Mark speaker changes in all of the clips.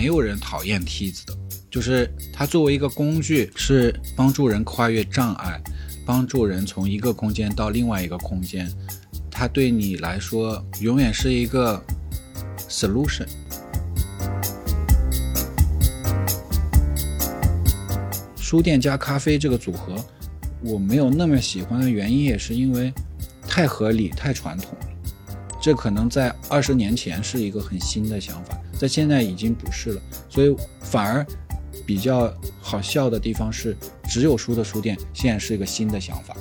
Speaker 1: 没有人讨厌梯子的，就是它作为一个工具，是帮助人跨越障碍，帮助人从一个空间到另外一个空间。它对你来说永远是一个 solution。书店加咖啡这个组合，我没有那么喜欢的原因，也是因为太合理、太传统了。这可能在二十年前是一个很新的想法，在现在已经不是了。所以反而比较好笑的地方是，只有书的书店现在是一个新的想法。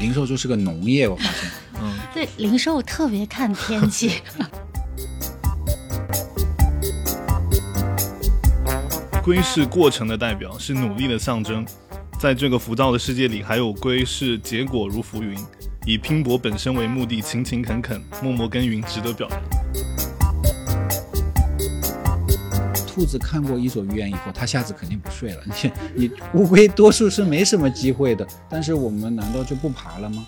Speaker 1: 零售就是个农业，我发现。
Speaker 2: 嗯，对，零售特别看天气。
Speaker 3: 龟是过程的代表，是努力的象征。在这个浮躁的世界里，还有龟是结果如浮云，以拼搏本身为目的，勤勤恳恳，默默耕耘，值得表扬。
Speaker 1: 兔子看过《伊索寓言》以后，它下次肯定不睡了。你你乌龟多数是没什么机会的，但是我们难道就不爬了吗？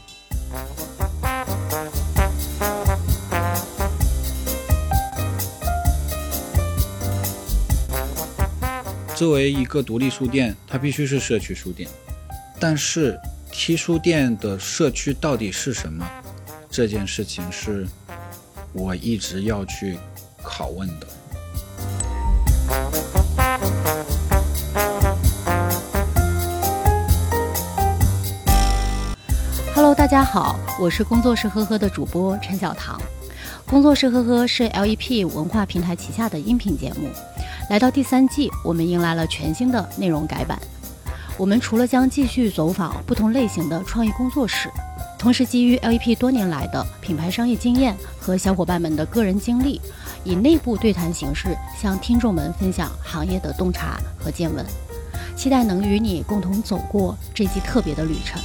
Speaker 1: 作为一个独立书店，它必须是社区书店。但是，T 书店的社区到底是什么？这件事情是我一直要去拷问的。
Speaker 2: Hello，大家好，我是工作室呵呵的主播陈小棠。工作室呵呵是 LEP 文化平台旗下的音频节目。来到第三季，我们迎来了全新的内容改版。我们除了将继续走访不同类型的创意工作室，同时基于 LEP 多年来的品牌商业经验和小伙伴们的个人经历，以内部对谈形式向听众们分享行业的洞察和见闻。期待能与你共同走过这季特别的旅程。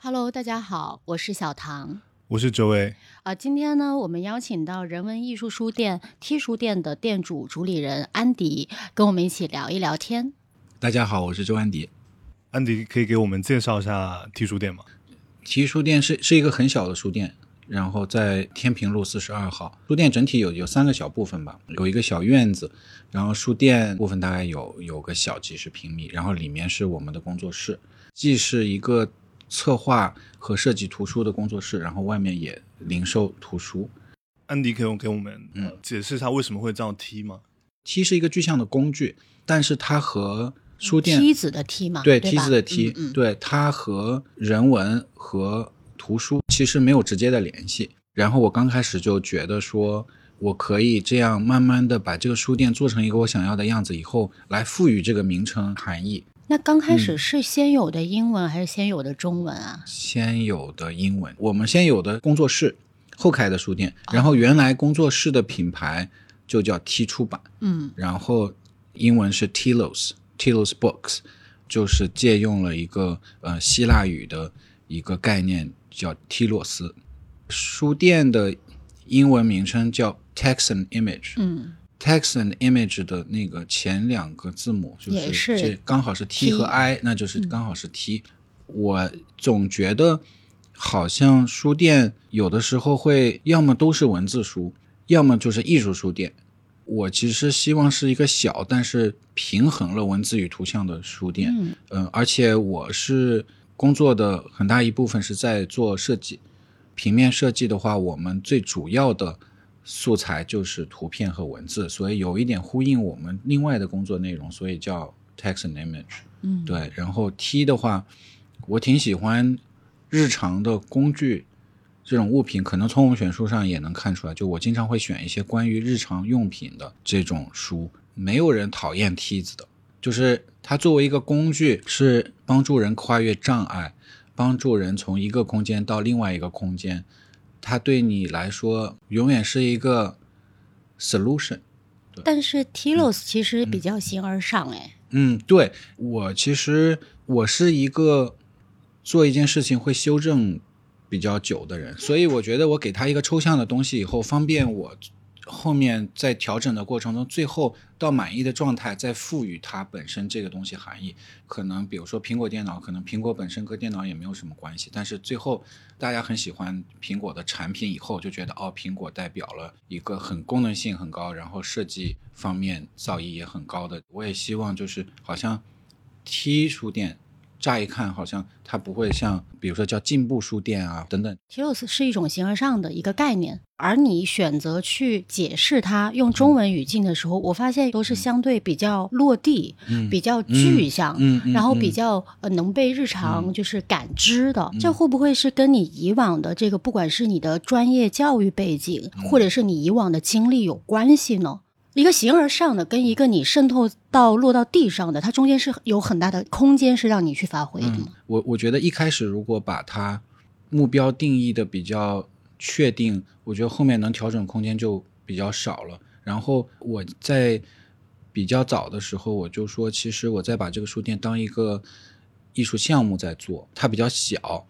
Speaker 2: Hello，大家好，我是小唐。
Speaker 3: 我是周伟
Speaker 2: 啊，今天呢，我们邀请到人文艺术书店 T 书店的店主主理人安迪，跟我们一起聊一聊天。
Speaker 1: 大家好，我是周安迪。
Speaker 3: 安迪可以给我们介绍一下 T 书店吗
Speaker 1: ？T 书店是是一个很小的书店，然后在天平路四十二号。书店整体有有三个小部分吧，有一个小院子，然后书店部分大概有有个小几十平米，然后里面是我们的工作室，既是一个。策划和设计图书的工作室，然后外面也零售图书。
Speaker 3: 安迪可以给我们嗯解释一下为什么会叫 T 吗
Speaker 1: ？？T 是一个具象的工具，但是它和书店
Speaker 2: 梯子的梯嘛，
Speaker 1: 对梯子的梯，对它和人文和图书其实没有直接的联系。然后我刚开始就觉得说，我可以这样慢慢的把这个书店做成一个我想要的样子，以后来赋予这个名称含义。
Speaker 2: 那刚开始是先有的英文还是先有的中文啊？
Speaker 1: 先有的英文。我们先有的工作室，后开的书店。然后原来工作室的品牌就叫 T 出版，
Speaker 2: 嗯，
Speaker 1: 然后英文是 Telos，Telos Books，就是借用了一个呃希腊语的一个概念叫提洛斯。书店的英文名称叫 Text and Image，
Speaker 2: 嗯。
Speaker 1: Text and image 的那个前两个字母就是这刚好是 T 和 I，那就是刚好是 T。我总觉得好像书店有的时候会要么都是文字书，要么就是艺术书店。我其实希望是一个小但是平衡了文字与图像的书店。嗯，而且我是工作的很大一部分是在做设计，平面设计的话，我们最主要的。素材就是图片和文字，所以有一点呼应我们另外的工作内容，所以叫 text and image。
Speaker 2: 嗯，
Speaker 1: 对。然后 T 的话，我挺喜欢日常的工具这种物品，可能从我们选书上也能看出来。就我经常会选一些关于日常用品的这种书。没有人讨厌梯子的，就是它作为一个工具，是帮助人跨越障碍，帮助人从一个空间到另外一个空间。它对你来说永远是一个 solution，
Speaker 2: 但是 Tilos 其实比较形而上哎。
Speaker 1: 嗯，对我其实我是一个做一件事情会修正比较久的人，所以我觉得我给他一个抽象的东西以后，方便我后面在调整的过程中，最后到满意的状态，再赋予它本身这个东西含义。可能比如说苹果电脑，可能苹果本身跟电脑也没有什么关系，但是最后大家很喜欢苹果的产品，以后就觉得哦，苹果代表了一个很功能性很高，然后设计方面造诣也很高的。我也希望就是好像 T 书店。乍一看，好像它不会像，比如说叫进步书店啊等等。
Speaker 2: Tilos 是一种形而上的一个概念，而你选择去解释它，用中文语境的时候，我发现都是相对比较落地，嗯。比较具象，嗯。然后比较呃能被日常就是感知的。这会不会是跟你以往的这个，不管是你的专业教育背景，或者是你以往的经历有关系呢？一个形而上的，跟一个你渗透到落到地上的，它中间是有很大的空间，是让你去发挥的。
Speaker 1: 我我觉得一开始如果把它目标定义的比较确定，我觉得后面能调整空间就比较少了。然后我在比较早的时候，我就说，其实我在把这个书店当一个艺术项目在做，它比较小，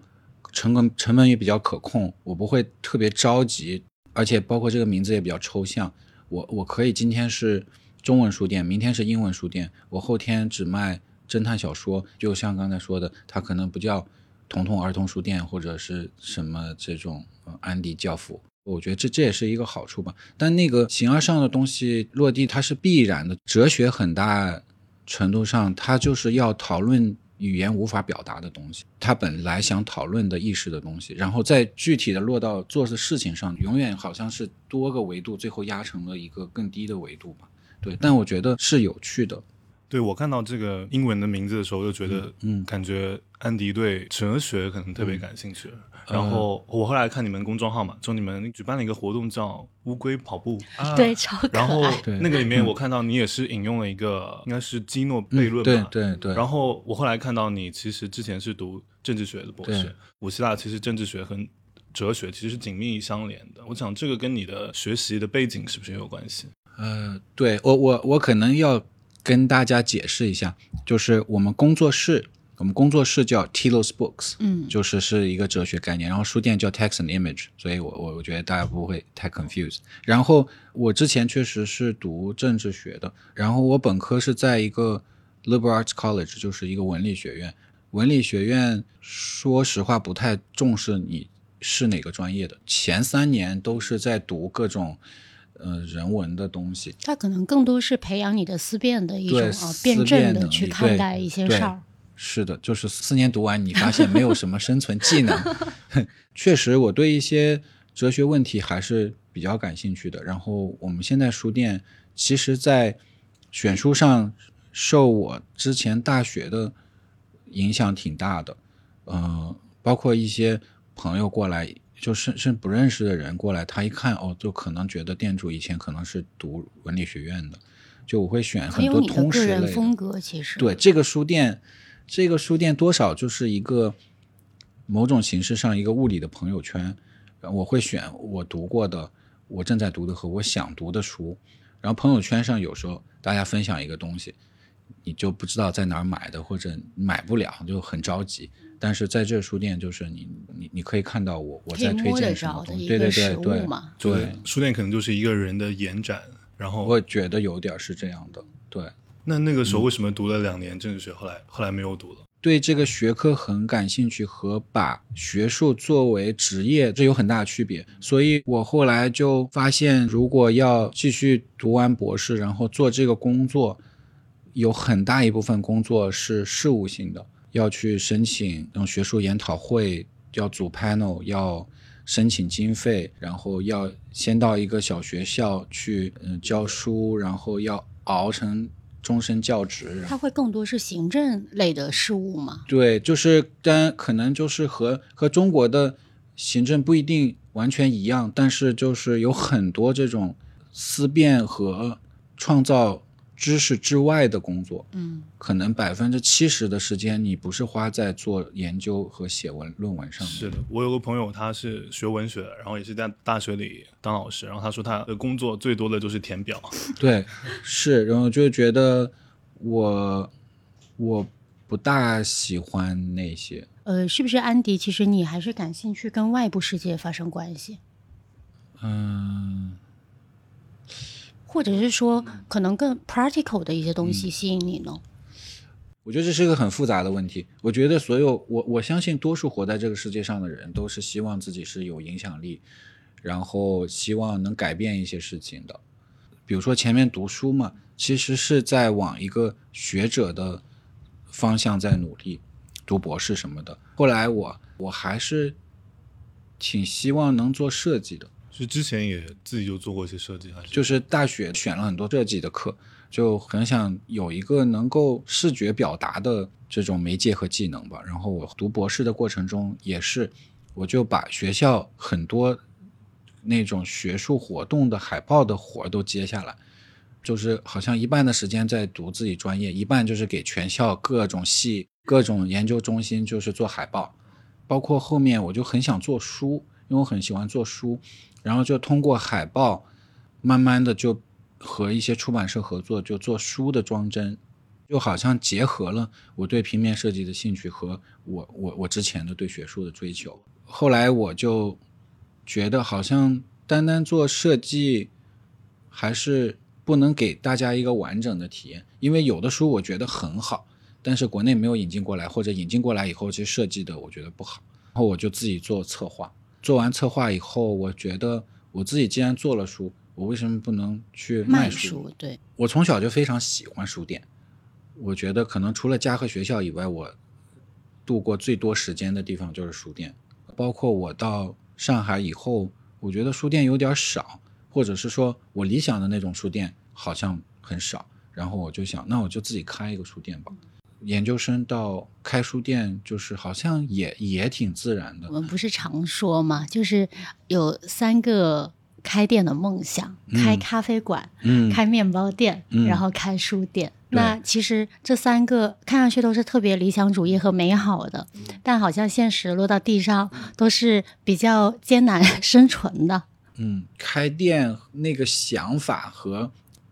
Speaker 1: 成本成本也比较可控，我不会特别着急，而且包括这个名字也比较抽象。我我可以今天是中文书店，明天是英文书店，我后天只卖侦探小说，就像刚才说的，它可能不叫童童儿童书店或者是什么这种安迪教父，我觉得这这也是一个好处吧。但那个形而上的东西落地，它是必然的。哲学很大程度上，它就是要讨论。语言无法表达的东西，他本来想讨论的意识的东西，然后再具体的落到做的事情上，永远好像是多个维度，最后压成了一个更低的维度吧。对，但我觉得是有趣的。
Speaker 3: 对我看到这个英文的名字的时候，就觉得，
Speaker 1: 嗯，
Speaker 3: 感觉安迪对哲学可能特别感兴趣。然后我后来看你们公众号嘛，就你们举办了一个活动叫“乌龟跑步”，
Speaker 2: 对，超可
Speaker 3: 爱。然后那个里面我看到你也是引用了一个，应该是基诺悖论
Speaker 1: 吧？对对对。
Speaker 3: 然后我后来看到你其实之前是读政治学的博士，古希腊其实政治学和哲学其实是紧密相连的。我想这个跟你的学习的背景是不是也有关系？
Speaker 1: 呃，对我我我可能要跟大家解释一下，就是我们工作室。我们工作室叫 Tilos Books，
Speaker 2: 嗯，
Speaker 1: 就是是一个哲学概念。然后书店叫 Text and Image，所以我我我觉得大家不会太 confused。然后我之前确实是读政治学的，然后我本科是在一个 Liberal Arts College，就是一个文理学院。文理学院说实话不太重视你是哪个专业的，前三年都是在读各种呃人文的东西。
Speaker 2: 它可能更多是培养你的思辨的一种啊辩证的去看待一些事儿。
Speaker 1: 是的，就是四年读完，你发现没有什么生存技能。确实，我对一些哲学问题还是比较感兴趣的。然后，我们现在书店其实，在选书上受我之前大学的影响挺大的。嗯，包括一些朋友过来，就是是不认识的人过来，他一看哦，就可能觉得店主以前可能是读文理学院的。就我会选很多通识类
Speaker 2: 风格，其实
Speaker 1: 对这个书店。这个书店多少就是一个某种形式上一个物理的朋友圈，我会选我读过的、我正在读的和我想读的书。然后朋友圈上有时候大家分享一个东西，你就不知道在哪儿买的或者买不了，就很着急。但是在这书店，就是你你你可以看到我我在推荐什么东西，对对对对对，
Speaker 3: 书店可能就是一个人的延展。然后
Speaker 1: 我觉得有点是这样的，对。
Speaker 3: 那那个时候为什么读了两年政治学，后来后来没有读了？
Speaker 1: 对这个学科很感兴趣，和把学术作为职业，这有很大区别。所以我后来就发现，如果要继续读完博士，然后做这个工作，有很大一部分工作是事务性的，要去申请那种学术研讨会，要组 panel，要申请经费，然后要先到一个小学校去嗯教书，然后要熬成。终身教职，
Speaker 2: 它会更多是行政类的事务吗？
Speaker 1: 对，就是但可能就是和和中国的行政不一定完全一样，但是就是有很多这种思辨和创造。知识之外的工作，
Speaker 2: 嗯，
Speaker 1: 可能百分之七十的时间你不是花在做研究和写文论文上面。
Speaker 3: 是的，我有个朋友，他是学文学，然后也是在大学里当老师，然后他说他的工作最多的就是填表。
Speaker 1: 对，是，然后就觉得我我不大喜欢那些。
Speaker 2: 呃，是不是安迪？其实你还是感兴趣跟外部世界发生关系？
Speaker 1: 嗯。
Speaker 2: 或者是说可能更 practical 的一些东西吸引你呢？
Speaker 1: 我觉得这是一个很复杂的问题。我觉得所有我我相信多数活在这个世界上的人都是希望自己是有影响力，然后希望能改变一些事情的。比如说前面读书嘛，其实是在往一个学者的方向在努力，读博士什么的。后来我我还是挺希望能做设计的。
Speaker 3: 是之前也自己就做过一些设计，
Speaker 1: 就是大学选了很多设计的课。就很想有一个能够视觉表达的这种媒介和技能吧。然后我读博士的过程中也是，我就把学校很多那种学术活动的海报的活都接下来，就是好像一半的时间在读自己专业，一半就是给全校各种系、各种研究中心就是做海报。包括后面我就很想做书，因为我很喜欢做书，然后就通过海报慢慢的就。和一些出版社合作，就做书的装帧，就好像结合了我对平面设计的兴趣和我我我之前的对学术的追求。后来我就觉得，好像单单做设计还是不能给大家一个完整的体验，因为有的书我觉得很好，但是国内没有引进过来，或者引进过来以后，其实设计的我觉得不好。然后我就自己做策划，做完策划以后，我觉得我自己既然做了书。我为什么不能去卖
Speaker 2: 书？对，
Speaker 1: 我从小就非常喜欢书店。我觉得可能除了家和学校以外，我度过最多时间的地方就是书店。包括我到上海以后，我觉得书店有点少，或者是说我理想的那种书店好像很少。然后我就想，那我就自己开一个书店吧。研究生到开书店，就是好像也也挺自然的。
Speaker 2: 我们不是常说嘛，就是有三个。开店的梦想，开咖啡馆，嗯开面包店，然后开书店。那其实这三个看上去都是特别理想主义和美好的，但好像现实落到地上都是比较艰难 生存的。
Speaker 1: 嗯，开店那个想法和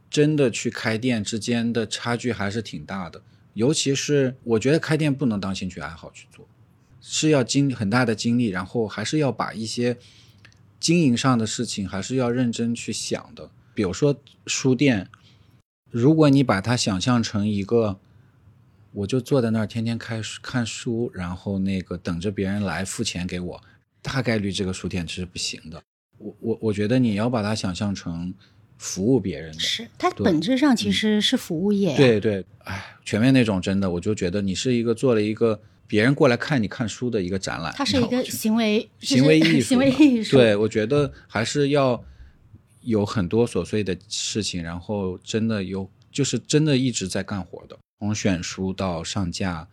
Speaker 1: 真的去开店之间的差距还是挺大的。尤其是我觉得开店不能当兴趣爱好去做，是要经很大的精力，然后还是要把一些。经营上的事情还是要认真去想的。比如说书店，如果你把它想象成一个，我就坐在那儿天天开看书，然后那个等着别人来付钱给我，大概率这个书店是不行的。我我我觉得你要把它想象成服务别人的，
Speaker 2: 是它本质上其实是服务业。
Speaker 1: 对对，哎，全面那种真的，我就觉得你是一个做了一个。别人过来看你看书的一个展览，
Speaker 2: 它是一个行为
Speaker 1: 行为艺
Speaker 2: 术。行为艺术。
Speaker 1: 对，我觉得还是要有很多琐碎的事情，然后真的有，就是真的一直在干活的。从选书到上架，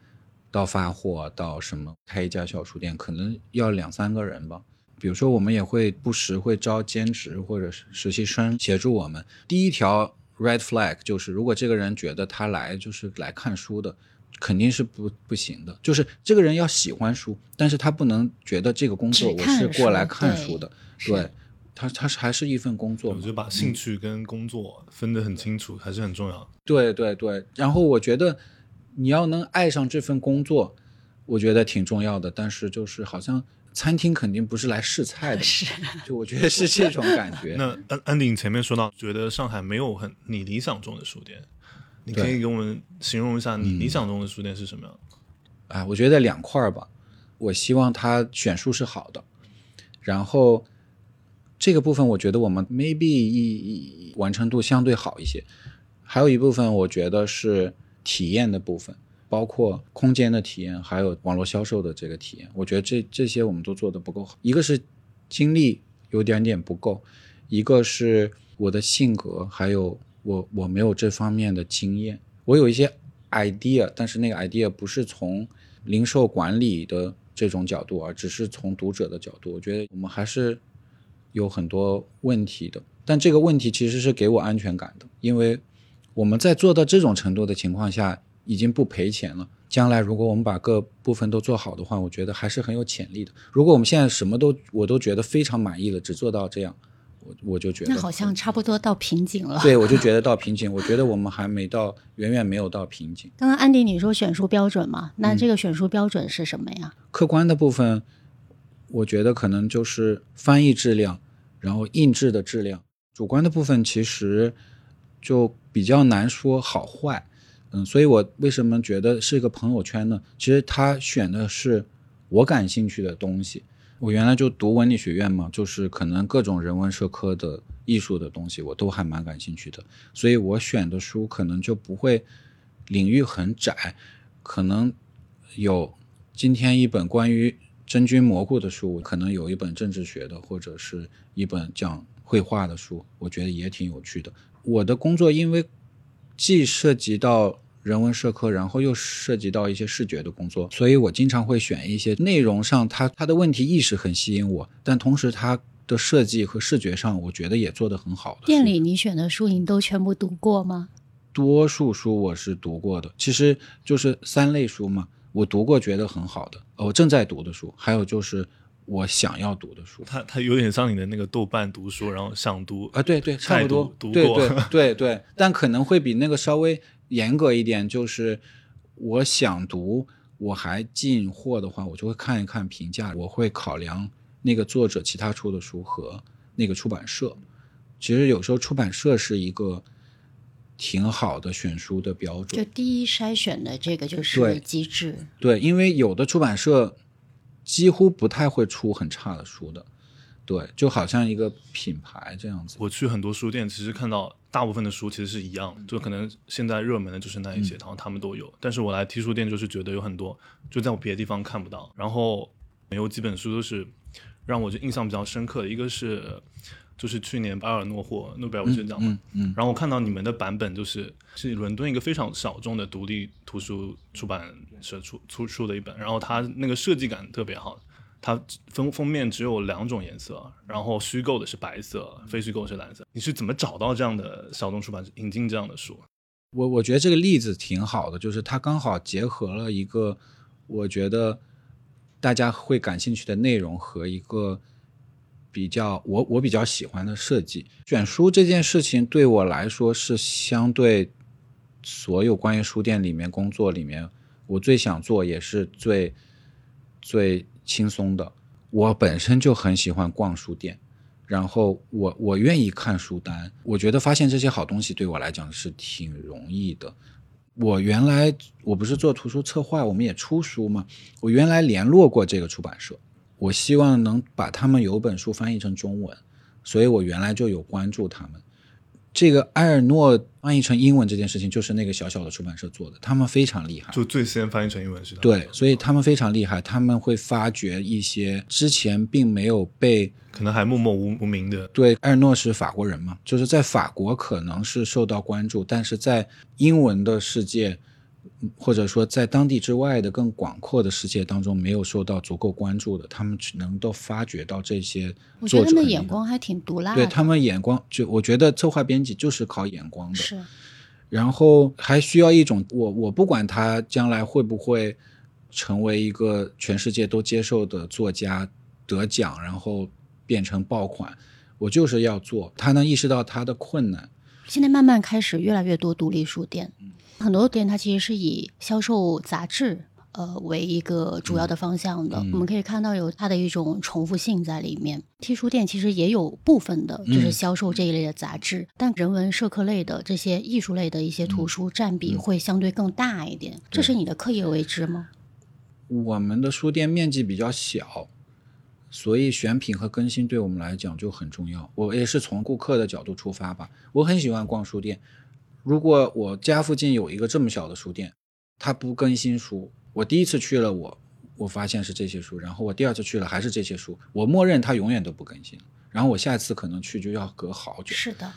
Speaker 1: 到发货，到什么开一家小书店，可能要两三个人吧。比如说，我们也会不时会招兼职或者实习生协助我们。第一条 red flag 就是，如果这个人觉得他来就是来看书的。肯定是不不行的，就是这个人要喜欢书，但是他不能觉得这个工作我是过来看书的，对他他是还是一份工作，
Speaker 3: 我觉得把兴趣跟工作分得很清楚还是很重要。
Speaker 1: 对对对，然后我觉得你要能爱上这份工作，我觉得挺重要的，但是就是好像餐厅肯定不是来试菜的，
Speaker 2: 是，
Speaker 1: 就我觉得是这种感觉。
Speaker 3: 那安安迪前面说到，觉得上海没有很你理想中的书店。你可以给我们形容一下你理想中的书店是什么样？
Speaker 1: 啊，我觉得两块儿吧。我希望它选书是好的，然后这个部分我觉得我们 maybe 一完成度相对好一些。还有一部分我觉得是体验的部分，包括空间的体验，还有网络销售的这个体验。我觉得这这些我们都做的不够好。一个是精力有点点不够，一个是我的性格还有。我我没有这方面的经验，我有一些 idea，但是那个 idea 不是从零售管理的这种角度，而只是从读者的角度。我觉得我们还是有很多问题的，但这个问题其实是给我安全感的，因为我们在做到这种程度的情况下，已经不赔钱了。将来如果我们把各部分都做好的话，我觉得还是很有潜力的。如果我们现在什么都我都觉得非常满意了，只做到这样。我我就觉得
Speaker 2: 那好像差不多到瓶颈了。
Speaker 1: 对，我就觉得到瓶颈。我觉得我们还没到，远远没有到瓶颈。
Speaker 2: 刚刚安迪你说选书标准嘛？那这个选书标准是什么呀？
Speaker 1: 客观的部分，我觉得可能就是翻译质量，然后印制的质量。主观的部分，其实就比较难说好坏。嗯，所以我为什么觉得是一个朋友圈呢？其实他选的是我感兴趣的东西。我原来就读文理学院嘛，就是可能各种人文社科的艺术的东西我都还蛮感兴趣的，所以我选的书可能就不会领域很窄，可能有今天一本关于真菌蘑菇的书，可能有一本政治学的，或者是一本讲绘画的书，我觉得也挺有趣的。我的工作因为既涉及到人文社科，然后又涉及到一些视觉的工作，所以我经常会选一些内容上它它的问题意识很吸引我，但同时它的设计和视觉上我觉得也做得很好的。
Speaker 2: 店里你选的书你都全部读过吗？
Speaker 1: 多数书我是读过的，其实就是三类书嘛，我读过觉得很好的，我正在读的书，还有就是。我想要读的书，
Speaker 3: 它它有点像你的那个豆瓣读书，然后想读
Speaker 1: 啊，对对，差不多，
Speaker 3: 读
Speaker 1: 过，对对对对，但可能会比那个稍微严格一点。就是我想读，我还进货的话，我就会看一看评价，我会考量那个作者其他出的书和那个出版社。其实有时候出版社是一个挺好的选书的标准，
Speaker 2: 就第一筛选的这个就是机制。
Speaker 1: 对，因为有的出版社。几乎不太会出很差的书的，对，就好像一个品牌这样子。
Speaker 3: 我去很多书店，其实看到大部分的书其实是一样，就可能现在热门的就是那一些，然后他们都有。但是我来 T 书店，就是觉得有很多就在我别的地方看不到。然后有几本书都是让我就印象比较深刻的，一个是。就是去年巴尔诺获诺贝尔文学奖嘛，然后我看到你们的版本就是是伦敦一个非常小众的独立图书出版社出出出的一本，然后它那个设计感特别好，它封封面只有两种颜色，然后虚构的是白色，非虚构是蓝色。你是怎么找到这样的小众出版社引进这样的书？
Speaker 1: 我我觉得这个例子挺好的，就是它刚好结合了一个我觉得大家会感兴趣的内容和一个。比较我我比较喜欢的设计，选书这件事情对我来说是相对所有关于书店里面工作里面我最想做也是最最轻松的。我本身就很喜欢逛书店，然后我我愿意看书单，我觉得发现这些好东西对我来讲是挺容易的。我原来我不是做图书策划，我们也出书嘛，我原来联络过这个出版社。我希望能把他们有本书翻译成中文，所以我原来就有关注他们。这个埃尔诺翻译成英文这件事情，就是那个小小的出版社做的，他们非常厉害，
Speaker 3: 就最先翻译成英文是的。
Speaker 1: 对，所以他们非常厉害，他们会发掘一些之前并没有被，
Speaker 3: 可能还默默无无名的。
Speaker 1: 对，埃尔诺是法国人嘛，就是在法国可能是受到关注，但是在英文的世界。或者说，在当地之外的更广阔的世界当中，没有受到足够关注的，他们只能都发掘到这些。
Speaker 2: 我觉得他们眼光还挺毒辣。
Speaker 1: 对他们眼光，就我觉得策划编辑就是靠眼光的。
Speaker 2: 是。
Speaker 1: 然后还需要一种，我我不管他将来会不会成为一个全世界都接受的作家，得奖然后变成爆款，我就是要做。他能意识到他的困难。
Speaker 2: 现在慢慢开始越来越多独立书店。很多店它其实是以销售杂志呃为一个主要的方向的，我们可以看到有它的一种重复性在里面。T 书店其实也有部分的就是销售这一类的杂志，但人文社科类的这些艺术类的一些图书占比会相对更大一点。这是你的刻意为之吗？
Speaker 1: 我们的书店面积比较小，所以选品和更新对我们来讲就很重要。我也是从顾客的角度出发吧，我很喜欢逛书店。如果我家附近有一个这么小的书店，它不更新书，我第一次去了，我我发现是这些书，然后我第二次去了还是这些书，我默认它永远都不更新，然后我下一次可能去就要隔好久。
Speaker 2: 是的，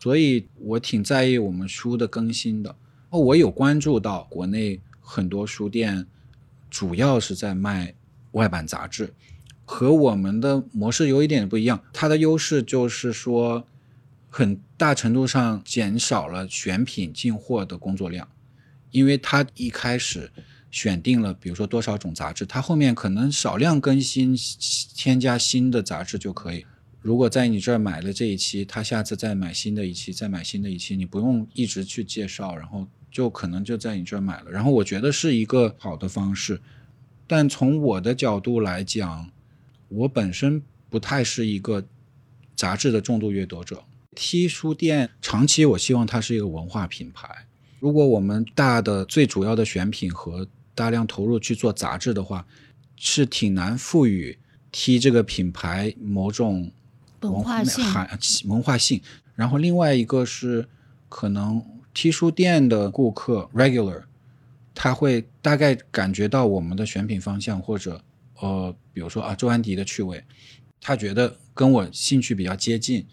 Speaker 1: 所以我挺在意我们书的更新的。哦，我有关注到国内很多书店，主要是在卖外版杂志，和我们的模式有一点不一样。它的优势就是说。很大程度上减少了选品进货的工作量，因为他一开始选定了，比如说多少种杂志，他后面可能少量更新，添加新的杂志就可以。如果在你这儿买了这一期，他下次再买新的一期，再买新的一期，你不用一直去介绍，然后就可能就在你这儿买了。然后我觉得是一个好的方式，但从我的角度来讲，我本身不太是一个杂志的重度阅读者。T 书店长期我希望它是一个文化品牌。如果我们大的最主要的选品和大量投入去做杂志的话，是挺难赋予 T 这个品牌某种
Speaker 2: 文化性、
Speaker 1: 文化性。然后另外一个是可能 T 书店的顾客 regular，他会大概感觉到我们的选品方向或者呃，比如说啊周安迪的趣味，他觉得跟我兴趣比较接近，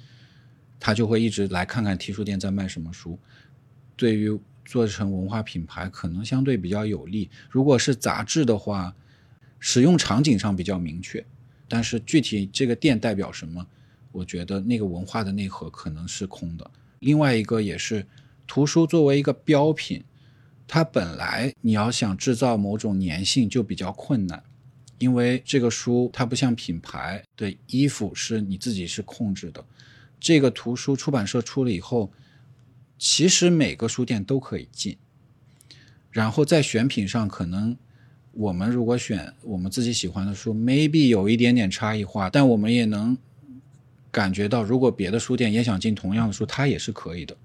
Speaker 1: 他就会一直来看看 T 书店在卖什么书。对于做成文化品牌可能相对比较有利。如果是杂志的话，使用场景上比较明确，但是具体这个店代表什么，我觉得那个文化的内核可能是空的。另外一个也是，图书作为一个标品，它本来你要想制造某种粘性就比较困难，因为这个书它不像品牌的衣服是你自己是控制的，这个图书出版社出了以后。其实每个书店都可以进，然后在选品上，可能我们如果选我们自己喜欢的书，maybe 有一点点差异化，但我们也能感觉到，如果别的书店也想进同样的书，它也是可以的。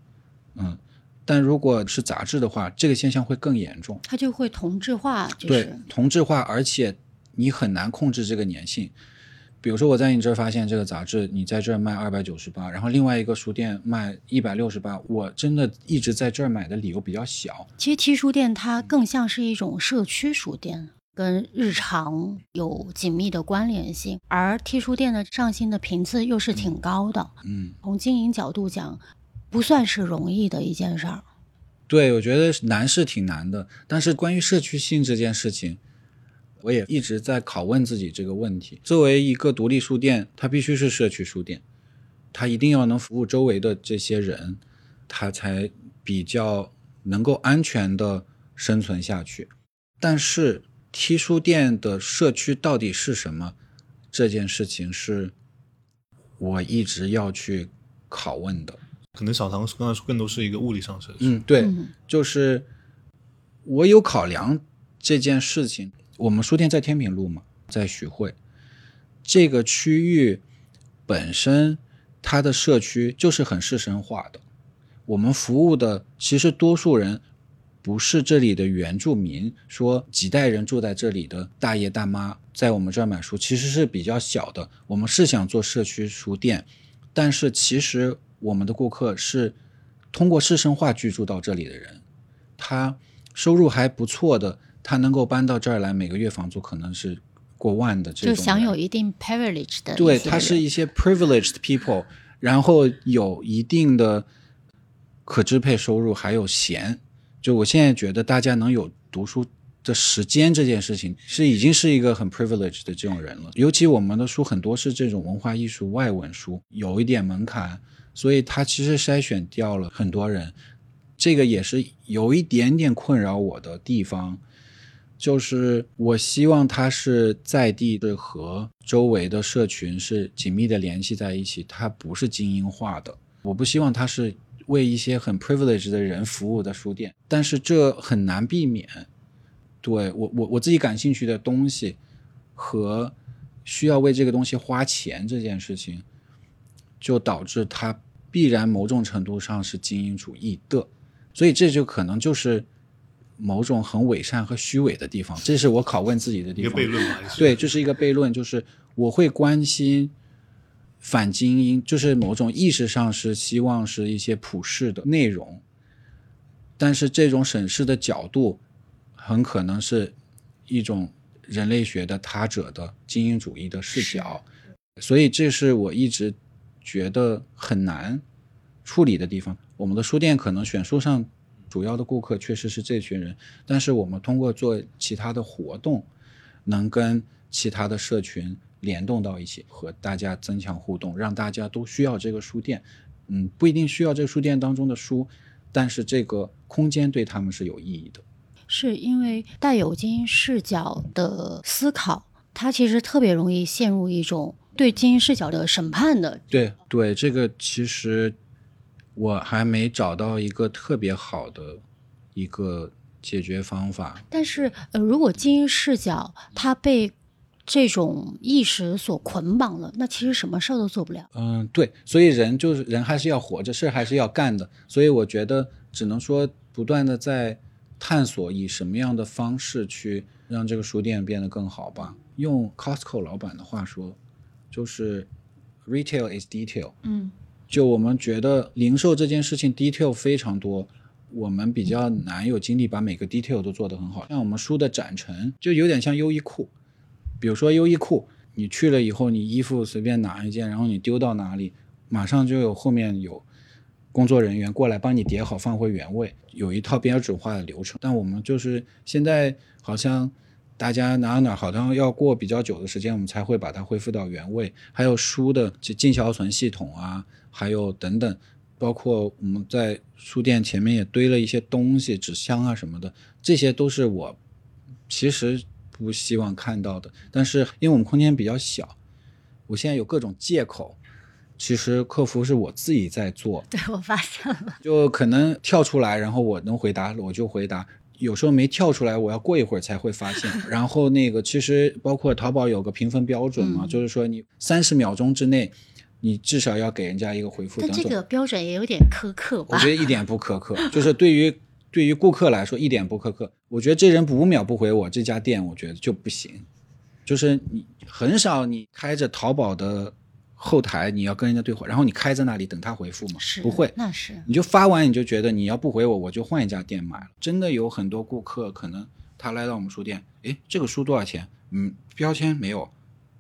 Speaker 1: 嗯，但如果是杂志的话，这个现象会更严重，
Speaker 2: 它就会同质化，
Speaker 1: 对，同质化，而且你很难控制这个粘性。比如说我在你这儿发现这个杂志，你在这儿卖二百九十八，然后另外一个书店卖一百六十八，我真的一直在这儿买的理由比较小。
Speaker 2: 其实 T 书店它更像是一种社区书店，跟日常有紧密的关联性，而 T 书店的上新的频次又是挺高的。
Speaker 1: 嗯，
Speaker 2: 从经营角度讲，不算是容易的一件事儿。
Speaker 1: 对，我觉得难是挺难的，但是关于社区性这件事情。我也一直在拷问自己这个问题：作为一个独立书店，它必须是社区书店，它一定要能服务周围的这些人，它才比较能够安全的生存下去。但是，T 书店的社区到底是什么？这件事情是我一直要去拷问的。
Speaker 3: 可能小唐刚才说更多是一个物理上社区。
Speaker 1: 嗯，对，就是我有考量这件事情。我们书店在天平路嘛，在徐汇这个区域本身，它的社区就是很市生化的。我们服务的其实多数人不是这里的原住民，说几代人住在这里的大爷大妈在我们这儿买书，其实是比较小的。我们是想做社区书店，但是其实我们的顾客是通过市生化居住到这里的人，他收入还不错的。他能够搬到这儿来，每个月房租可能是过万的这种，
Speaker 2: 就享有一定 privilege 的。
Speaker 1: 对，他是一些 privileged people，然后有一定的可支配收入，还有闲。就我现在觉得，大家能有读书的时间这件事情，是已经是一个很 privileged 的这种人了。尤其我们的书很多是这种文化艺术外文书，有一点门槛，所以他其实筛选掉了很多人。这个也是有一点点困扰我的地方。就是我希望它是在地的和周围的社群是紧密的联系在一起，它不是精英化的。我不希望它是为一些很 privileged 的人服务的书店，但是这很难避免。对我我我自己感兴趣的东西和需要为这个东西花钱这件事情，就导致它必然某种程度上是精英主义的，所以这就可能就是。某种很伪善和虚伪的地方，这是我拷问自己的地方。
Speaker 3: 一个悖论
Speaker 1: 对，这是一个悖论，就是我会关心反精英，就是某种意识上是希望是一些普世的内容，但是这种审视的角度很可能是一种人类学的他者的精英主义的视角，所以这是我一直觉得很难处理的地方。我们的书店可能选书上。主要的顾客确实是这群人，但是我们通过做其他的活动，能跟其他的社群联动到一起，和大家增强互动，让大家都需要这个书店。嗯，不一定需要这个书店当中的书，但是这个空间对他们是有意义的。
Speaker 2: 是因为带有精英视角的思考，它其实特别容易陷入一种对精英视角的审判的。
Speaker 1: 对对，这个其实。我还没找到一个特别好的一个解决方法。
Speaker 2: 但是，呃，如果精英视角它被这种意识所捆绑了，那其实什么事儿都做不了。
Speaker 1: 嗯，对，所以人就是人，还是要活着，事儿还是要干的。所以我觉得只能说不断的在探索，以什么样的方式去让这个书店变得更好吧。用 Costco 老板的话说，就是 Retail is detail。
Speaker 2: 嗯，
Speaker 1: 就我们觉得零售这件事情 detail 非常多。我们比较难有精力把每个 detail 都做得很好，像我们书的展陈就有点像优衣库，比如说优衣库，你去了以后，你衣服随便拿一件，然后你丢到哪里，马上就有后面有工作人员过来帮你叠好放回原位，有一套标准化的流程。但我们就是现在好像大家哪哪好像要过比较久的时间，我们才会把它恢复到原位，还有书的进销存系统啊，还有等等。包括我们在书店前面也堆了一些东西，纸箱啊什么的，这些都是我其实不希望看到的。但是因为我们空间比较小，我现在有各种借口，其实客服是我自己在做。
Speaker 2: 对我发现了，
Speaker 1: 就可能跳出来，然后我能回答我就回答，有时候没跳出来，我要过一会儿才会发现。然后那个其实包括淘宝有个评分标准嘛，就是说你三十秒钟之内。你至少要给人家一个回复。
Speaker 2: 但这个标准也有点苛刻吧？
Speaker 1: 我觉得一点不苛刻，就是对于对于顾客来说一点不苛刻。我觉得这人五秒不回我，这家店我觉得就不行。就是你很少你开着淘宝的后台，你要跟人家对话，然后你开在那里等他回复吗？
Speaker 2: 是
Speaker 1: 不会，
Speaker 2: 那是
Speaker 1: 你就发完你就觉得你要不回我，我就换一家店买了。真的有很多顾客可能他来到我们书店，诶，这个书多少钱？嗯，标签没有。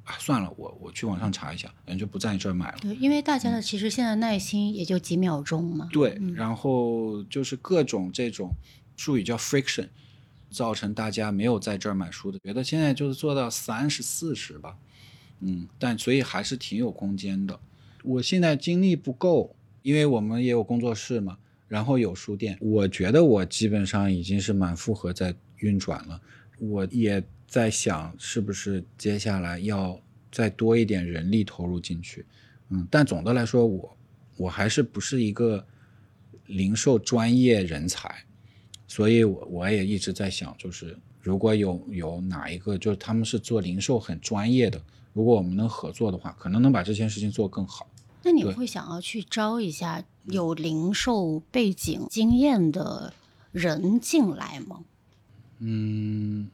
Speaker 1: 啊，算了，我我去网上查一下，人就不在你这儿买了。
Speaker 2: 对，因为大家的其实现在耐心也就几秒钟嘛。
Speaker 1: 对，然后就是各种这种术语叫 friction，造成大家没有在这儿买书的，觉得现在就是做到三十四十吧，嗯，但所以还是挺有空间的。我现在精力不够，因为我们也有工作室嘛，然后有书店，我觉得我基本上已经是满负荷在运转了，我也。在想是不是接下来要再多一点人力投入进去，嗯，但总的来说，我我还是不是一个零售专业人才，所以我我也一直在想，就是如果有有哪一个就是他们是做零售很专业的，如果我们能合作的话，可能能把这件事情做更好。
Speaker 2: 那你会想要去招一下有零售背景经验的人进来吗？
Speaker 1: 嗯。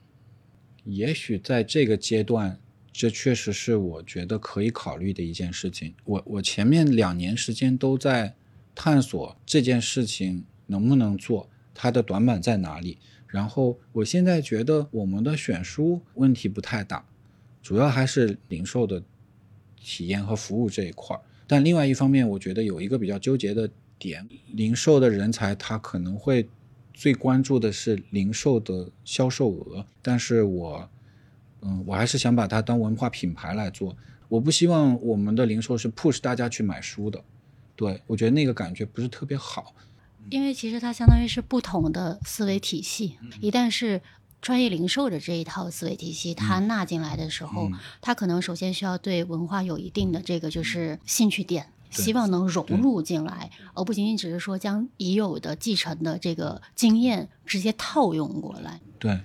Speaker 1: 也许在这个阶段，这确实是我觉得可以考虑的一件事情。我我前面两年时间都在探索这件事情能不能做，它的短板在哪里。然后我现在觉得我们的选书问题不太大，主要还是零售的体验和服务这一块儿。但另外一方面，我觉得有一个比较纠结的点，零售的人才他可能会。最关注的是零售的销售额，但是我，嗯，我还是想把它当文化品牌来做。我不希望我们的零售是 push 大家去买书的，对我觉得那个感觉不是特别好。
Speaker 2: 因为其实它相当于是不同的思维体系，一旦是专业零售的这一套思维体系，它纳进来的时候，它可能首先需要对文化有一定的这个就是兴趣点。希望能融入进来而不仅仅只是说将已有的继承的这个经验直接套用过来。
Speaker 1: 对。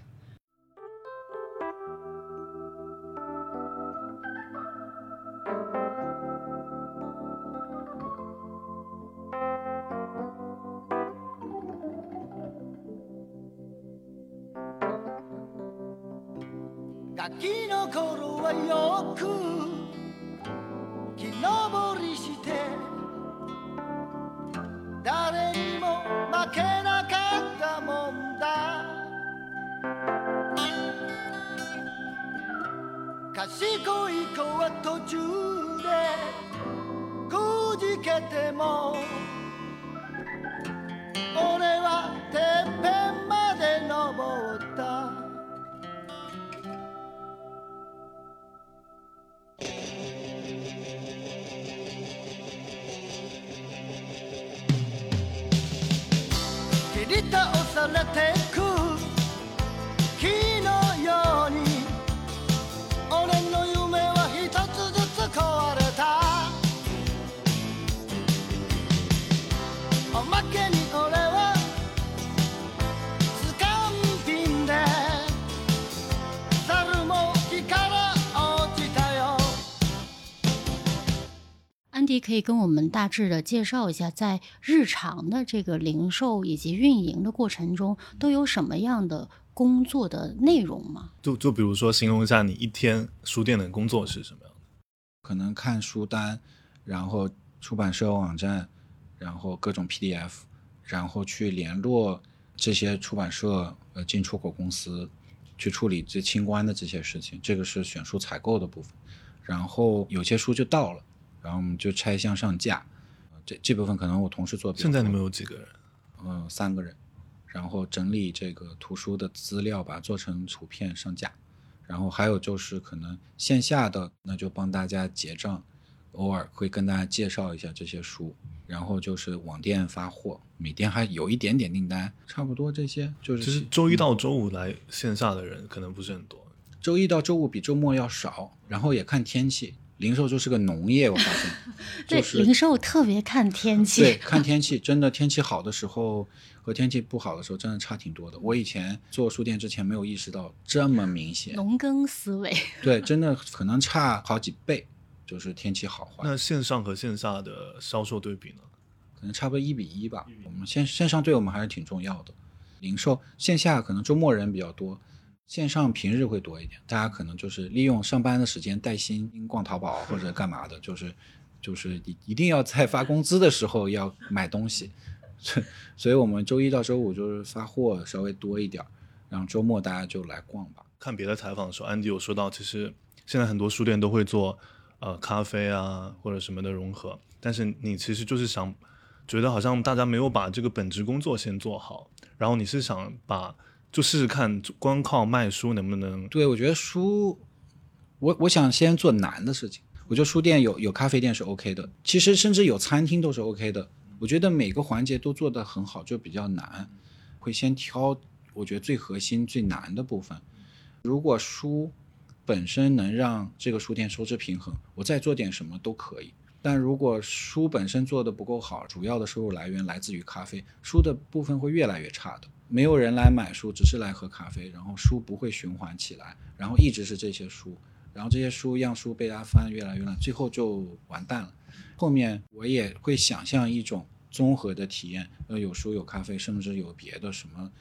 Speaker 4: 賢い子は途中でくじけても俺はてっぺんまで登った。切り倒されて
Speaker 2: 迪可以跟我们大致的介绍一下，在日常的这个零售以及运营的过程中，都有什么样的工作的内容吗？
Speaker 3: 就就比如说，形容一下你一天书店的工作是什么样的？
Speaker 1: 可能看书单，然后出版社网站，然后各种 PDF，然后去联络这些出版社、呃进出口公司，去处理这清关的这些事情。这个是选书采购的部分。然后有些书就到了，然后我们就拆箱上架。这这部分可能我同事做。
Speaker 3: 现在你们有几个人？
Speaker 1: 嗯，三个人。然后整理这个图书的资料，把它做成图片上架。然后还有就是可能线下的，那就帮大家结账，偶尔会跟大家介绍一下这些书。然后就是网店发货，每天还有一点点订单，差不多这些就是。
Speaker 3: 其实周一到周五来线下的人可能不是很多。
Speaker 1: 周一到周五比周末要少，然后也看天气。零售就是个农业，我发现。
Speaker 2: 对，零售特别看天气。
Speaker 1: 对，看天气，真的天气好的时候和天气不好的时候真的差挺多的。我以前做书店之前没有意识到这么明显。
Speaker 2: 农耕思维。
Speaker 1: 对，真的可能差好几倍，就是天气好坏。
Speaker 3: 那线上和线下的销售对比呢？
Speaker 1: 可能差不多一比一吧。我们线线上对我们还是挺重要的。零售线下可能周末人比较多。线上平日会多一点，大家可能就是利用上班的时间带薪逛淘宝或者干嘛的，就是就是一一定要在发工资的时候要买东西，所以我们周一到周五就是发货稍微多一点，然后周末大家就来逛吧。
Speaker 3: 看别的采访的时候，安迪有说到，其实现在很多书店都会做呃咖啡啊或者什么的融合，但是你其实就是想觉得好像大家没有把这个本职工作先做好，然后你是想把。就试试看，光靠卖书能不能？
Speaker 1: 对，我觉得书，我我想先做难的事情。我觉得书店有有咖啡店是 OK 的，其实甚至有餐厅都是 OK 的。我觉得每个环节都做得很好，就比较难。会先挑我觉得最核心、最难的部分。如果书本身能让这个书店收支平衡，我再做点什么都可以。但如果书本身做的不够好，主要的收入来源来自于咖啡，书的部分会越来越差的。没有人来买书，只是来喝咖啡，然后书不会循环起来，然后一直是这些书，然后这些书样书被大家翻越来越烂，最后就完蛋了。后面我也会想象一种综合的体验，呃，有书有咖啡，甚至有别的什么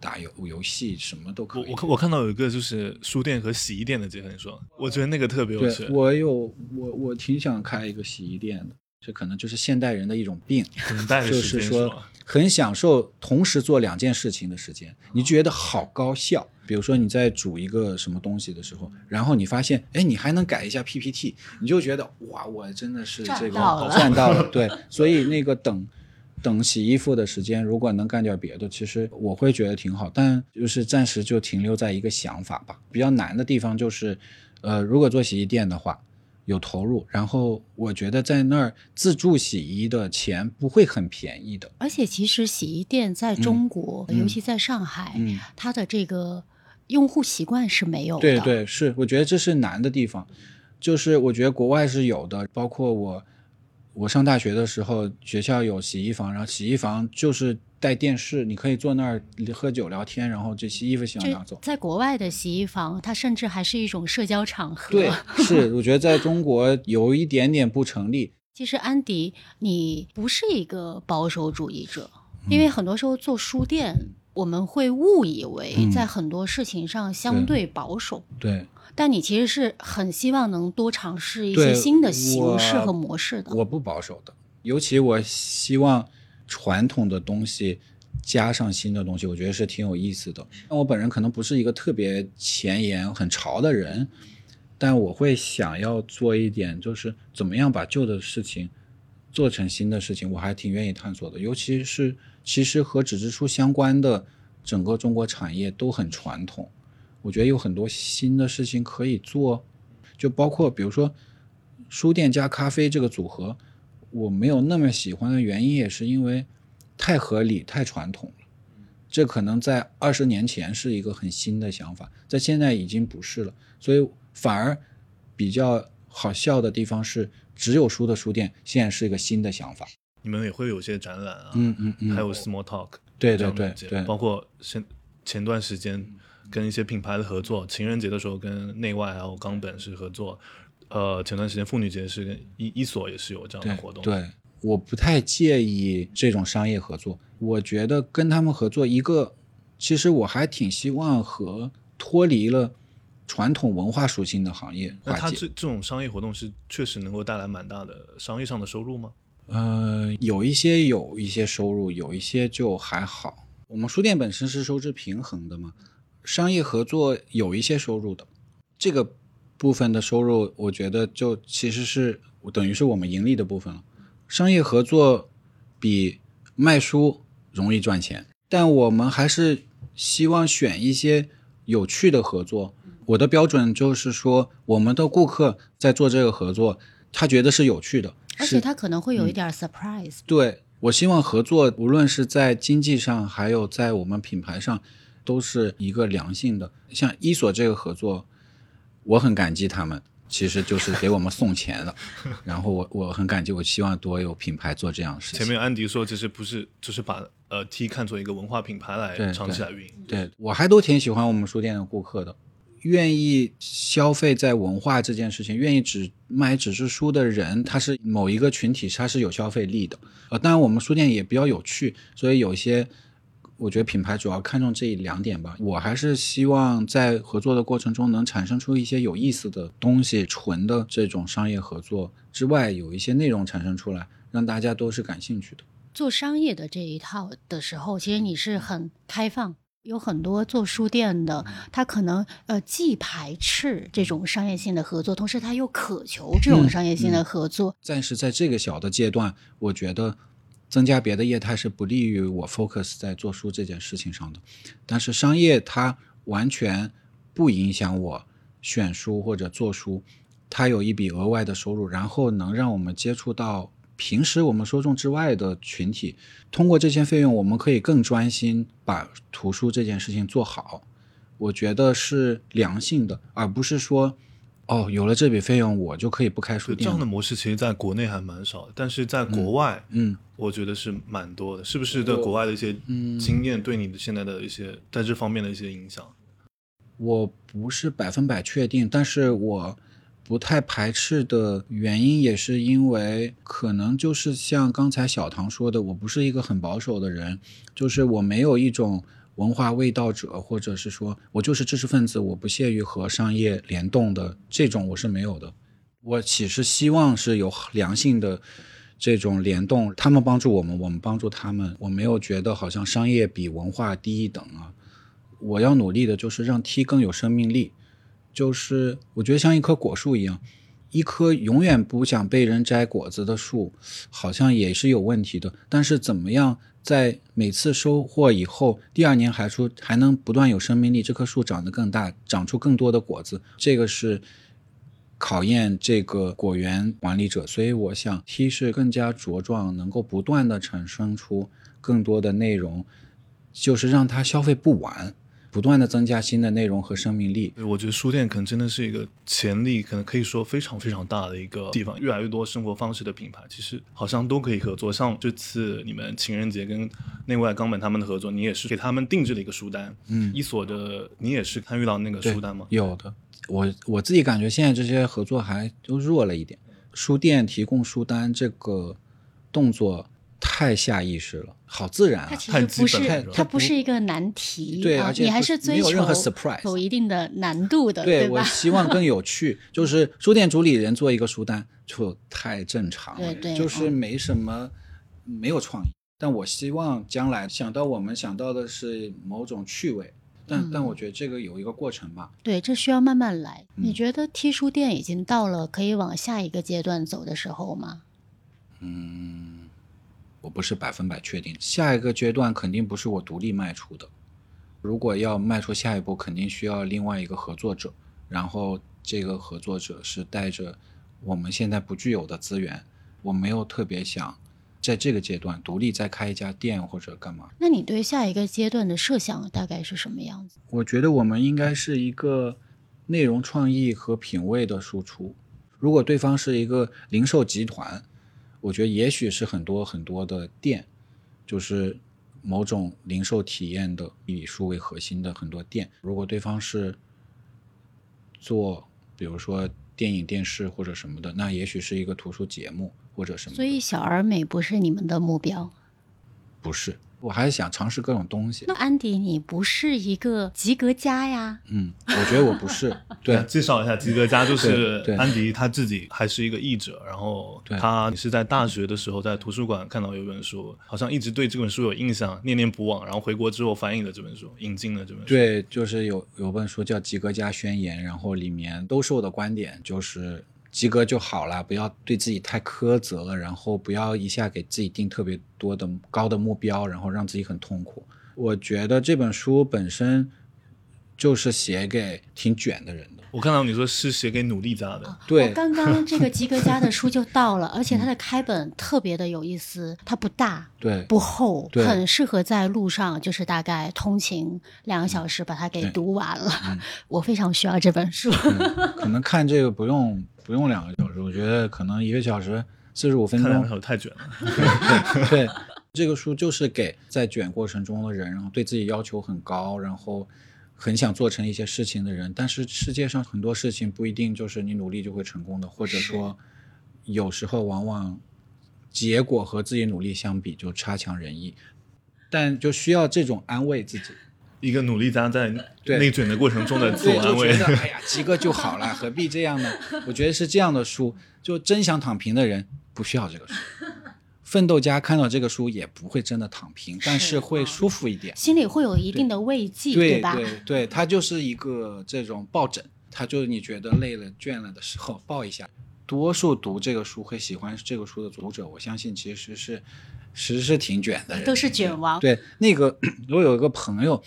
Speaker 1: 打游游戏什么都可以。
Speaker 3: 我我我看到有一个就是书店和洗衣店的结合，你说，我觉得那个特别有趣。
Speaker 1: 我有我我挺想开一个洗衣店的。这可能就是现代人的一种病，就是说很享受同时做两件事情的时间，你觉得好高效。比如说你在煮一个什么东西的时候，然后你发现，哎，你还能改一下 PPT，你就觉得哇，我真的是这个赚到了。对，所以那个等 等洗衣服的时间，如果能干点别的，其实我会觉得挺好。但就是暂时就停留在一个想法吧。比较难的地方就是，呃，如果做洗衣店的话。有投入，然后我觉得在那儿自助洗衣的钱不会很便宜的。
Speaker 2: 而且其实洗衣店在中国，尤其在上海，它的这个用户习惯是没有的。
Speaker 1: 对对，是，我觉得这是难的地方。就是我觉得国外是有的，包括我，我上大学的时候，学校有洗衣房，然后洗衣房就是。带电视，你可以坐那儿喝酒聊天，然后这洗衣服洗完拿走。
Speaker 2: 在国外的洗衣房，它甚至还是一种社交场合。
Speaker 1: 对，是，我觉得在中国有一点点不成立。
Speaker 2: 其实安迪，你不是一个保守主义者，因为很多时候做书店，我们会误以为在很多事情上相对保守。
Speaker 1: 对。
Speaker 2: 但你其实是很希望能多尝试一些新的形式和模式的。
Speaker 1: 我不保守的，尤其我希望。传统的东西加上新的东西，我觉得是挺有意思的。那我本人可能不是一个特别前沿、很潮的人，但我会想要做一点，就是怎么样把旧的事情做成新的事情，我还挺愿意探索的。尤其是其实和纸质书相关的整个中国产业都很传统，我觉得有很多新的事情可以做，就包括比如说书店加咖啡这个组合。我没有那么喜欢的原因，也是因为太合理、太传统了。这可能在二十年前是一个很新的想法，在现在已经不是了。所以反而比较好笑的地方是，只有书的书店现在是一个新的想法。
Speaker 3: 你们也会有些展览啊，
Speaker 1: 嗯嗯嗯，
Speaker 3: 还有 Small Talk，
Speaker 1: 对对对对，
Speaker 3: 包括前前段时间跟一些品牌的合作，情人节的时候跟内外还有冈本是合作。呃，前段时间妇女节是跟一一所也是有这样的活动。
Speaker 1: 对，我不太介意这种商业合作。我觉得跟他们合作，一个其实我还挺希望和脱离了传统文化属性的行业。
Speaker 3: 那它这这种商业活动是确实能够带来蛮大的商业上的收入吗？
Speaker 1: 呃，有一些有一些收入，有一些就还好。我们书店本身是收支平衡的嘛，商业合作有一些收入的，这个。部分的收入，我觉得就其实是等于是我们盈利的部分了。商业合作比卖书容易赚钱，但我们还是希望选一些有趣的合作。我的标准就是说，我们的顾客在做这个合作，他觉得是有趣的，
Speaker 2: 而且他可能会有一点 surprise。
Speaker 1: 对我希望合作，无论是在经济上，还有在我们品牌上，都是一个良性的。像伊索这个合作。我很感激他们，其实就是给我们送钱的。然后我我很感激，我希望多有品牌做这样的事情。
Speaker 3: 前面安迪说，其实不是，就是把呃 T 看作一个文化品牌来长期来运营。
Speaker 1: 对我还都挺喜欢我们书店的顾客的，愿意消费在文化这件事情，愿意只买纸质书的人，他是某一个群体，他是有消费力的。呃，当然我们书店也比较有趣，所以有些。我觉得品牌主要看重这两点吧。我还是希望在合作的过程中能产生出一些有意思的东西。纯的这种商业合作之外，有一些内容产生出来，让大家都是感兴趣的。
Speaker 2: 做商业的这一套的时候，其实你是很开放。有很多做书店的，他可能呃既排斥这种商业性的合作，同时他又渴求这种商业性的合作。
Speaker 1: 暂时在这个小的阶段，我觉得。增加别的业态是不利于我 focus 在做书这件事情上的，但是商业它完全不影响我选书或者做书，它有一笔额外的收入，然后能让我们接触到平时我们受众之外的群体，通过这些费用，我们可以更专心把图书这件事情做好，我觉得是良性的，而不是说。哦，有了这笔费用，我就可以不开书店。
Speaker 3: 这样的模式其实在国内还蛮少，但是在国外，
Speaker 1: 嗯，
Speaker 3: 我觉得是蛮多的。是不是在国外的一些经验对你的现在的一些在这方面的一些影响？
Speaker 1: 我不是百分百确定，但是我不太排斥的原因也是因为可能就是像刚才小唐说的，我不是一个很保守的人，就是我没有一种。文化味道者，或者是说我就是知识分子，我不屑于和商业联动的这种，我是没有的。我其实希望是有良性的这种联动，他们帮助我们，我们帮助他们。我没有觉得好像商业比文化低一等啊。我要努力的就是让 T 更有生命力，就是我觉得像一棵果树一样。一棵永远不想被人摘果子的树，好像也是有问题的。但是怎么样在每次收获以后，第二年还出还能不断有生命力，这棵树长得更大，长出更多的果子，这个是考验这个果园管理者。所以我想，T 是更加茁壮，能够不断的产生出更多的内容，就是让它消费不完。不断的增加新的内容和生命力，
Speaker 3: 我觉得书店可能真的是一个潜力，可能可以说非常非常大的一个地方。越来越多生活方式的品牌，其实好像都可以合作。像这次你们情人节跟内外冈本他们的合作，你也是给他们定制了一个书单。
Speaker 1: 嗯，
Speaker 3: 一所的你也是参与到那个书单吗？
Speaker 1: 有的，我我自己感觉现在这些合作还都弱了一点。书店提供书单这个动作。太下意识了，好自然啊！它
Speaker 2: 其实不是，它不是一个难题，
Speaker 1: 对，而且
Speaker 2: 你还是追求
Speaker 1: 任何 surprise，
Speaker 2: 有一定的难度的，
Speaker 1: 对我希望更有趣，就是书店主理人做一个书单就太正常了，
Speaker 2: 对，
Speaker 1: 就是没什么，没有创意。但我希望将来想到我们想到的是某种趣味，但但我觉得这个有一个过程吧。
Speaker 2: 对，这需要慢慢来。你觉得 T 书店已经到了可以往下一个阶段走的时候吗？
Speaker 1: 嗯。我不是百分百确定，下一个阶段肯定不是我独立迈出的。如果要迈出下一步，肯定需要另外一个合作者，然后这个合作者是带着我们现在不具有的资源。我没有特别想在这个阶段独立再开一家店或者干嘛。
Speaker 2: 那你对下一个阶段的设想大概是什么样子？
Speaker 1: 我觉得我们应该是一个内容创意和品味的输出。如果对方是一个零售集团。我觉得也许是很多很多的店，就是某种零售体验的以书为核心的很多店。如果对方是做，比比如说电影、电视或者什么的，那也许是一个图书节目或者什么。
Speaker 2: 所以小而美不是你们的目标，
Speaker 1: 不是。我还是想尝试各种东西。
Speaker 2: 那安迪，你不是一个及格家呀？
Speaker 1: 嗯，我觉得我不是。对，
Speaker 3: 介绍一下及格家，就是安迪他自己还是一个译者，然后他是在大学的时候在图书馆看到有一本书，好像一直对这本书有印象，念念不忘，然后回国之后翻译了这本书，引进了这本书。
Speaker 1: 对，就是有有本书叫《及格家宣言》，然后里面都是我的观点，就是。及格就好了，不要对自己太苛责了，然后不要一下给自己定特别多的高的目标，然后让自己很痛苦。我觉得这本书本身就是写给挺卷的人的。
Speaker 3: 我看到你说是写给努力家的，
Speaker 1: 对。
Speaker 2: 刚刚这个及格家的书就到了，而且它的开本特别的有意思，它不大，
Speaker 1: 对，
Speaker 2: 不厚，很适合在路上，就是大概通勤两个小时把它给读完了。我非常需要这本书。
Speaker 1: 可能看这个不用。不用两个小时，我觉得可能一个小时四十五分钟。
Speaker 3: 两个小时太卷了。
Speaker 1: 对，这个书就是给在卷过程中的人，然后对自己要求很高，然后很想做成一些事情的人。但是世界上很多事情不一定就是你努力就会成功的，或者说有时候往往结果和自己努力相比就差强人意。但就需要这种安慰自己。
Speaker 3: 一个努力家在内卷的过程中的 自我安慰。
Speaker 1: 哎呀，及格就好了，何必这样呢？我觉得是这样的书，就真想躺平的人不需要这个书。奋斗家看到这个书也不会真的躺平，但是会舒服一点，
Speaker 2: 心里会有一定的慰藉，对
Speaker 1: 吧？对对，它就是一个这种抱枕，它就是你觉得累了、倦了的时候抱一下。多数读这个书会喜欢这个书的读者，我相信其实是其实是挺卷的人，
Speaker 2: 都是卷王。
Speaker 1: 对，那个 我有一个朋友。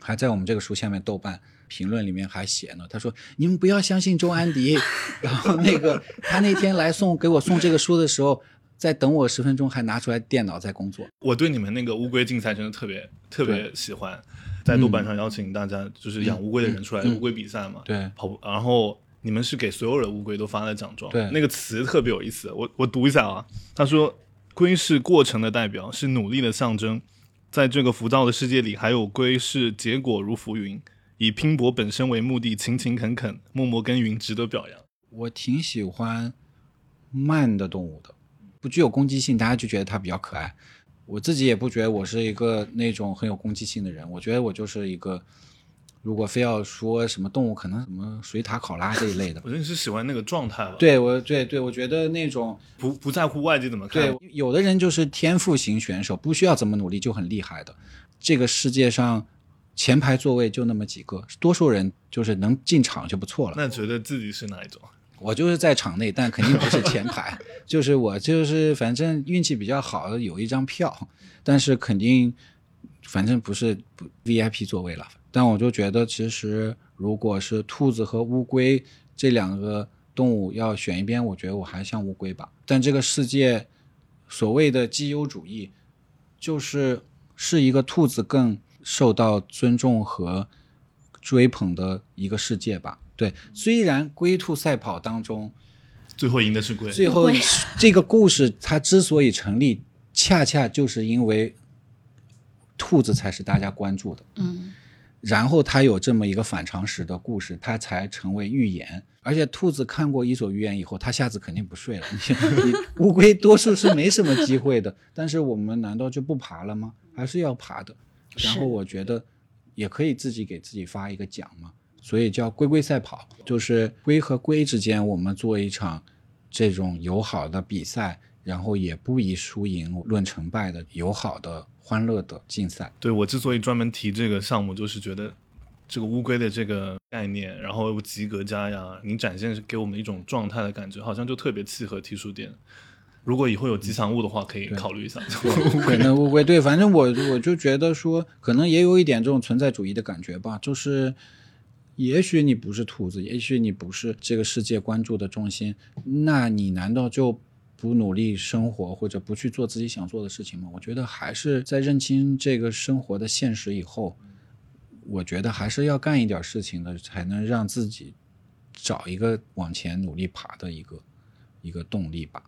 Speaker 1: 还在我们这个书下面豆瓣评论里面还写呢，他说：“你们不要相信周安迪。”然后那个他那天来送给我送这个书的时候，在等我十分钟，还拿出来电脑在工作。
Speaker 3: 我对你们那个乌龟竞赛真的特别特别喜欢，在豆瓣上邀请大家就是养乌龟的人出来乌龟比赛嘛，
Speaker 1: 对，
Speaker 3: 跑步。然后你们是给所有的乌龟都发了奖状，
Speaker 1: 对，
Speaker 3: 那个词特别有意思，我我读一下啊。他说：“龟是过程的代表，是努力的象征。”在这个浮躁的世界里，还有归是结果如浮云，以拼搏本身为目的，勤勤恳恳，默默耕耘，值得表扬。
Speaker 1: 我挺喜欢慢的动物的，不具有攻击性，大家就觉得它比较可爱。我自己也不觉得我是一个那种很有攻击性的人，我觉得我就是一个。如果非要说什么动物，可能什么水獭、考拉这一类的。
Speaker 3: 我觉得你是喜欢那个状态吧？
Speaker 1: 对，我对对，我觉得那种
Speaker 3: 不不在乎外界怎么看。
Speaker 1: 对，有的人就是天赋型选手，不需要怎么努力就很厉害的。这个世界上前排座位就那么几个，多数人就是能进场就不错了。
Speaker 3: 那觉得自己是哪一种？
Speaker 1: 我就是在场内，但肯定不是前排。就是我就是反正运气比较好，有一张票，但是肯定反正不是不 VIP 座位了。但我就觉得，其实如果是兔子和乌龟这两个动物要选一边，我觉得我还像乌龟吧。但这个世界所谓的绩优主义，就是是一个兔子更受到尊重和追捧的一个世界吧。对，虽然龟兔赛跑当中
Speaker 3: 最后赢的是龟，
Speaker 1: 最后这个故事它之所以成立，恰恰就是因为兔子才是大家关注的。
Speaker 2: 嗯。
Speaker 1: 然后他有这么一个反常识的故事，他才成为预言。而且兔子看过《伊索寓言》以后，他下次肯定不睡了。你乌龟多数是没什么机会的，但是我们难道就不爬了吗？还是要爬的。然后我觉得也可以自己给自己发一个奖嘛，所以叫龟龟赛跑，就是龟和龟之间，我们做一场这种友好的比赛，然后也不以输赢论成败的友好的。欢乐的竞赛，
Speaker 3: 对我之所以专门提这个项目，就是觉得这个乌龟的这个概念，然后及格家呀，你展现给我们一种状态的感觉，好像就特别契合提书店。如果以后有吉祥物的话，可以考虑一下。
Speaker 1: 可能乌龟对，反正我我就觉得说，可能也有一点这种存在主义的感觉吧，就是也许你不是兔子，也许你不是这个世界关注的中心，那你难道就？不努力生活或者不去做自己想做的事情吗？我觉得还是在认清这个生活的现实以后，我觉得还是要干一点事情的，才能让自己找一个往前努力爬的一个一个动力吧。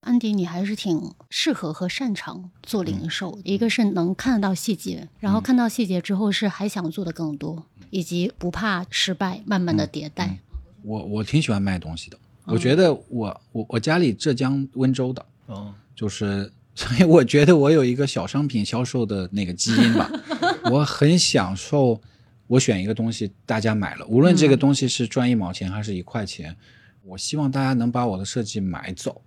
Speaker 2: 安迪，你还是挺适合和擅长做零售，一个是能看得到细节，然后看到细节之后是还想做的更多，以及不怕失败，慢慢的迭代。
Speaker 1: 我我挺喜欢卖东西的。我觉得我我我家里浙江温州的，
Speaker 3: 哦，
Speaker 1: 就是 所以我觉得我有一个小商品销售的那个基因吧。我很享受，我选一个东西，大家买了，无论这个东西是赚一毛钱还是一块钱，我希望大家能把我的设计买走，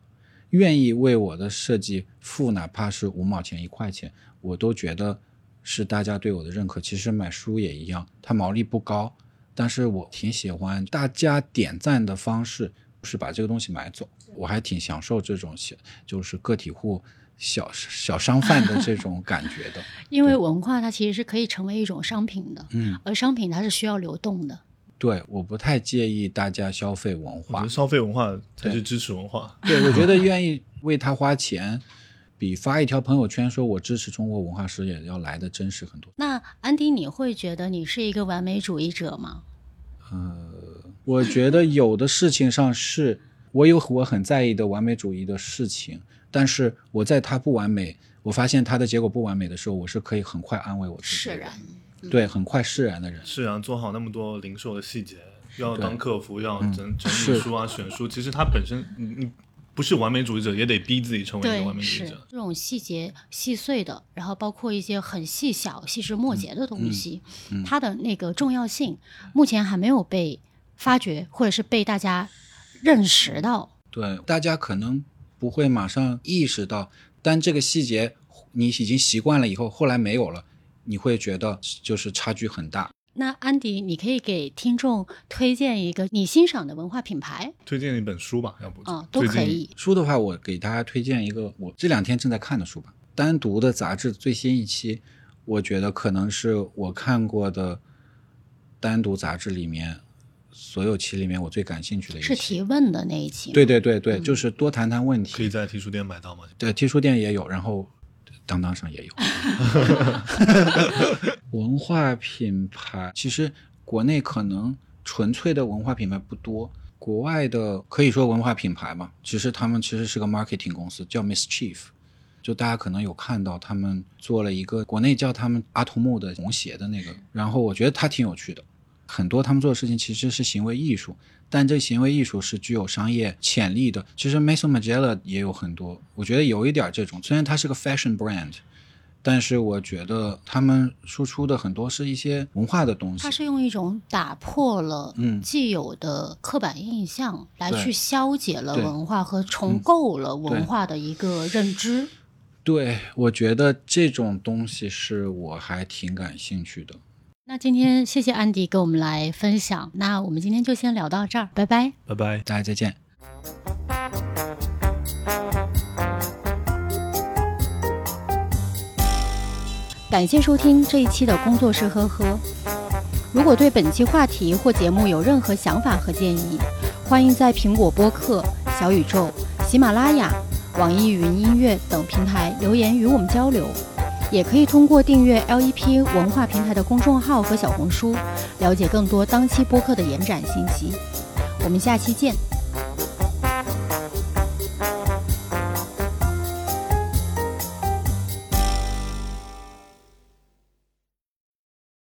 Speaker 1: 愿意为我的设计付哪怕是五毛钱一块钱，我都觉得是大家对我的认可。其实买书也一样，它毛利不高，但是我挺喜欢大家点赞的方式是把这个东西买走，我还挺享受这种小就是个体户。小小商贩的这种感觉的，
Speaker 2: 因为文化它其实是可以成为一种商品的，嗯，而商品它是需要流动的。
Speaker 1: 对，我不太介意大家消费文化，
Speaker 3: 消费文化才是支持文化。
Speaker 1: 对，我觉得愿意为他花钱，比发一条朋友圈说我支持中国文化事业要来的真实很多。
Speaker 2: 那安迪，你会觉得你是一个完美主义者吗？
Speaker 1: 呃，我觉得有的事情上是我有我很在意的完美主义的事情。但是我在他不完美，我发现他的结果不完美的时候，我是可以很快安慰我自己。
Speaker 2: 释然，
Speaker 1: 对，很快释然的人。
Speaker 3: 释然，做好那么多零售的细节，要当客服，要整整理书啊，选书。其实他本身，你你不是完美主义者，也得逼自己成为一个完美主义者。
Speaker 2: 这种细节细碎的，然后包括一些很细小、细枝末节的东西，它的那个重要性，目前还没有被发掘，或者是被大家认识到。
Speaker 1: 对，大家可能。不会马上意识到，但这个细节你已经习惯了以后，后来没有了，你会觉得就是差距很大。
Speaker 2: 那安迪，你可以给听众推荐一个你欣赏的文化品牌，
Speaker 3: 推荐一本书吧，要不
Speaker 2: 啊都可以。
Speaker 1: 书的话，我给大家推荐一个我这两天正在看的书吧，单独的杂志最新一期，我觉得可能是我看过的单独杂志里面。所有期里面，我最感兴趣的一
Speaker 2: 是提问的那一期。
Speaker 1: 对对对对，就是多谈谈问题。
Speaker 3: 可以在 T 书店买到吗？
Speaker 1: 对，T 书店也有，然后当当上也有。文化品牌其实国内可能纯粹的文化品牌不多，国外的可以说文化品牌嘛，其实他们其实是个 marketing 公司，叫 Miss Chief，就大家可能有看到他们做了一个国内叫他们阿童木的红鞋的那个，然后我觉得它挺有趣的。很多他们做的事情其实是行为艺术，但这行为艺术是具有商业潜力的。其实 Maison Margiela 也有很多，我觉得有一点这种。虽然它是个 fashion brand，但是我觉得他们输出的很多是一些文化的东西。
Speaker 2: 它是用一种打破了既有的刻板印象来去消解了文化和重构了文化的一个认知。
Speaker 1: 对，我觉得这种东西是我还挺感兴趣的。
Speaker 2: 那今天谢谢安迪跟我们来分享，那我们今天就先聊到这儿，拜拜，
Speaker 3: 拜拜，
Speaker 1: 大家再见。
Speaker 2: 感谢收听这一期的工作室呵呵。如果对本期话题或节目有任何想法和建议，欢迎在苹果播客、小宇宙、喜马拉雅、网易云音乐等平台留言与我们交流。也可以通过订阅 LEP 文化平台的公众号和小红书，了解更多当期播客的延展信息。我们下期见。